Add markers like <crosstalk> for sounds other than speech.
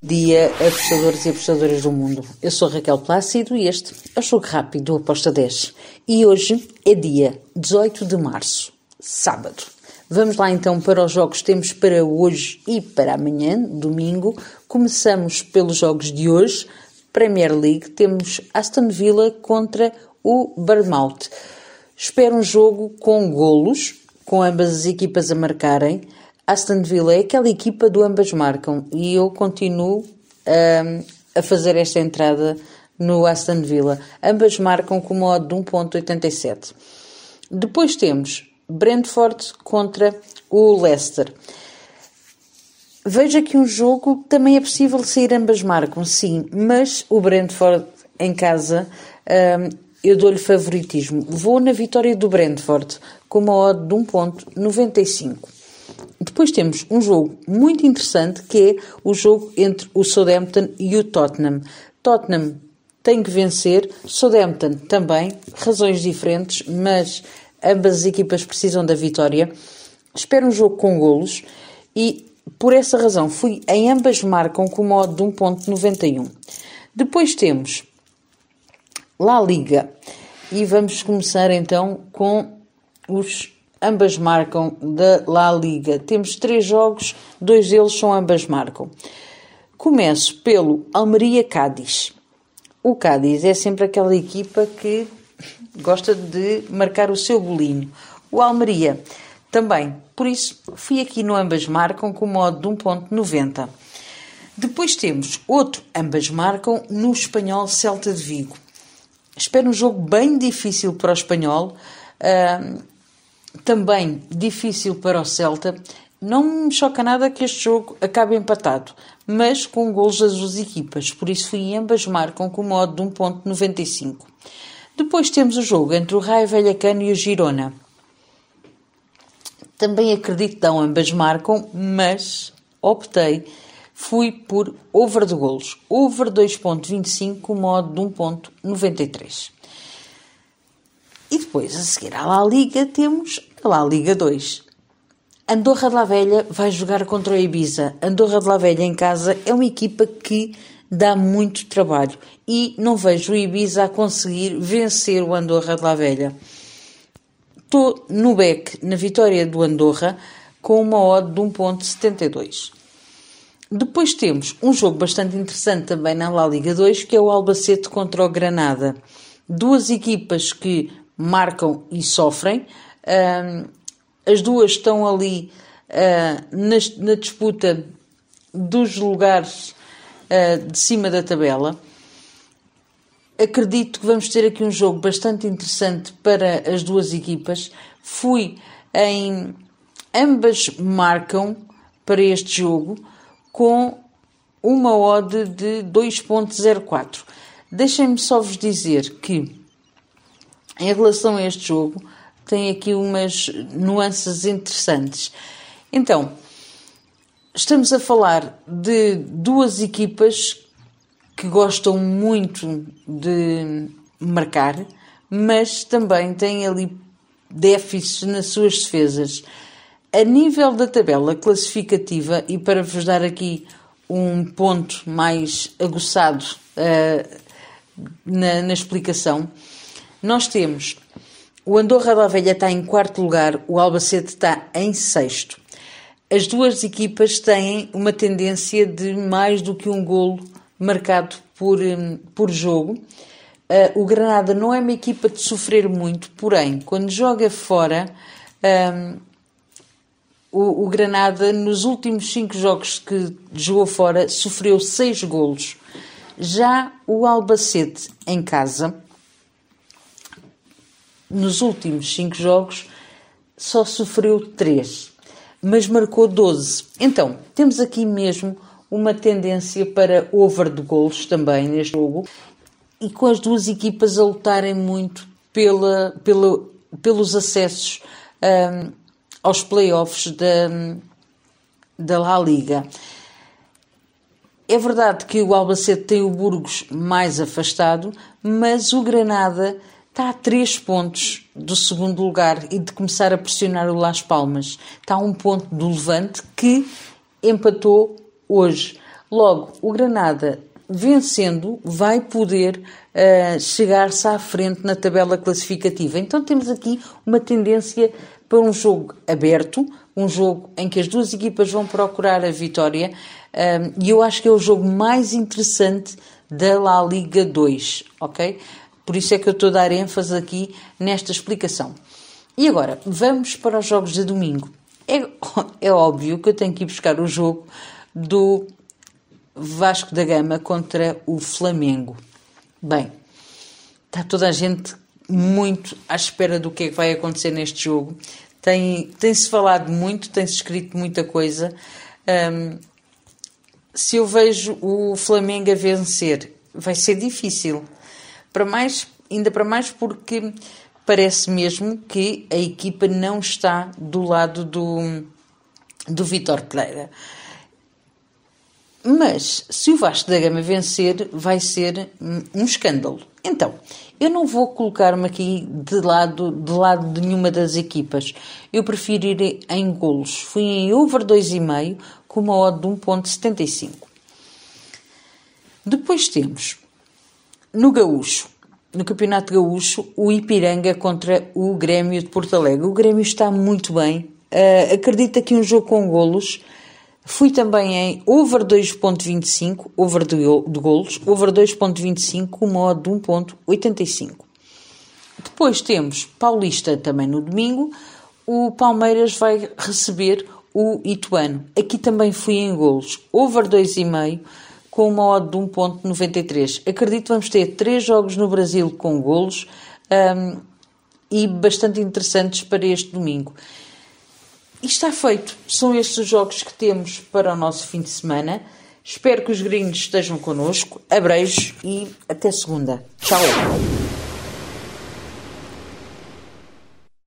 Dia apostadores e apostadoras do mundo. Eu sou Raquel Plácido e este é o Jogo Rápido do Aposta 10. E hoje é dia 18 de março, sábado. Vamos lá então para os jogos que temos para hoje e para amanhã, domingo. Começamos pelos jogos de hoje. Premier League, temos Aston Villa contra o Bournemouth. Espero um jogo com golos, com ambas as equipas a marcarem. Aston Villa é aquela equipa do ambas marcam e eu continuo um, a fazer esta entrada no Aston Villa. Ambas marcam com modo de 1.87. Depois temos Brentford contra o Leicester. Vejo aqui um jogo também é possível sair ambas marcam, sim, mas o Brentford em casa um, eu dou-lhe favoritismo. Vou na vitória do Brentford com uma odd de 1.95. Depois temos um jogo muito interessante que é o jogo entre o Southampton e o Tottenham. Tottenham tem que vencer, Southampton também, razões diferentes, mas ambas as equipas precisam da vitória. Espero um jogo com golos e por essa razão fui em ambas marcam com o modo de 1.91. Depois temos La Liga e vamos começar então com os ambas marcam da La Liga. Temos três jogos, dois deles são ambas marcam. Começo pelo Almeria Cádiz. O Cádiz é sempre aquela equipa que gosta de marcar o seu bolinho. O Almeria também. Por isso, fui aqui no ambas marcam com modo de 1.90. Depois temos outro ambas marcam no espanhol Celta de Vigo. Espero um jogo bem difícil para o espanhol. Uh, também difícil para o Celta. Não me choca nada que este jogo acabe empatado, mas com golos das duas equipas, por isso fui ambas marcam com o modo de 1.95. Depois temos o jogo entre o Raio Velhacano e o Girona. Também acredito que ambas marcam, mas optei, fui por over de golos. Over 2.25 com o modo de 1.93. E depois, a seguir à La Liga, temos a La Liga 2. Andorra de la Velha vai jogar contra o Ibiza. Andorra de la Velha em casa é uma equipa que dá muito trabalho e não vejo o Ibiza a conseguir vencer o Andorra de la Velha. Estou no back na vitória do Andorra com uma odd de 1.72. Depois temos um jogo bastante interessante também na La Liga 2, que é o Albacete contra o Granada. Duas equipas que marcam e sofrem. as duas estão ali uh, na, disputa dos lugares uh, de cima da tabela. Acredito que vamos ter aqui um jogo bastante interessante para as duas equipas. Fui em. Ambas marcam para este jogo com uma odd de 2.04. Deixem-me só vos dizer que em relação a este jogo, tem aqui umas nuances interessantes. Então, estamos a falar de duas equipas que gostam muito de marcar, mas também têm ali déficits nas suas defesas. A nível da tabela classificativa, e para vos dar aqui um ponto mais aguçado uh, na, na explicação, nós temos o Andorra da Velha está em quarto lugar, o Albacete está em sexto. As duas equipas têm uma tendência de mais do que um golo marcado por, hum, por jogo. Uh, o Granada não é uma equipa de sofrer muito, porém, quando joga fora, um, o, o, Granada, nos últimos cinco jogos que jogou fora, sofreu seis golos. Já o Albacete, em casa, nos últimos cinco jogos só sofreu 3, mas marcou 12. Então, temos aqui mesmo uma tendência para over de golos também neste jogo e com as duas equipas a lutarem muito pela, pela, pelos acessos um, aos playoffs da, da La Liga. É verdade que o Albacete tem o Burgos mais afastado, mas o Granada está a 3 pontos do segundo lugar e de começar a pressionar o Las Palmas. Está a um ponto do Levante que empatou hoje. Logo, o Granada, vencendo, vai poder uh, chegar-se à frente na tabela classificativa. Então temos aqui uma tendência para um jogo aberto, um jogo em que as duas equipas vão procurar a vitória, um, e eu acho que é o jogo mais interessante da La Liga 2, ok? Por isso é que eu estou a dar ênfase aqui nesta explicação. E agora, vamos para os jogos de domingo. É, <laughs> é óbvio que eu tenho que ir buscar o jogo do Vasco da Gama contra o Flamengo. Bem, está toda a gente muito à espera do que é que vai acontecer neste jogo. Tem, tem-se falado muito, tem-se escrito muita coisa. Um, se eu vejo o Flamengo a vencer, vai ser difícil. Para mais, ainda para mais porque parece mesmo que a equipa não está do lado do, do Vitor Pereira. Mas se o Vasco da Gama vencer, vai ser um escândalo. Então, eu não vou colocar-me aqui de lado, de lado de nenhuma das equipas. Eu prefiro ir em golos. Fui em over 2,5 com uma odd de 1.75. Depois temos no Gaúcho, no Campeonato Gaúcho, o Ipiranga contra o Grêmio de Porto Alegre. O Grêmio está muito bem. Uh, acredita que um jogo com golos Fui também em over 2.25, over de, de golos, over 2.25 com modo de 1.85. Depois temos Paulista também no domingo. O Palmeiras vai receber o Ituano. Aqui também fui em golos, over 2,5 com uma odd de 1.93. Acredito que vamos ter três jogos no Brasil com golos um, e bastante interessantes para este domingo. E está feito. São estes os jogos que temos para o nosso fim de semana. Espero que os gringos estejam connosco. Abreijos e até segunda. Tchau.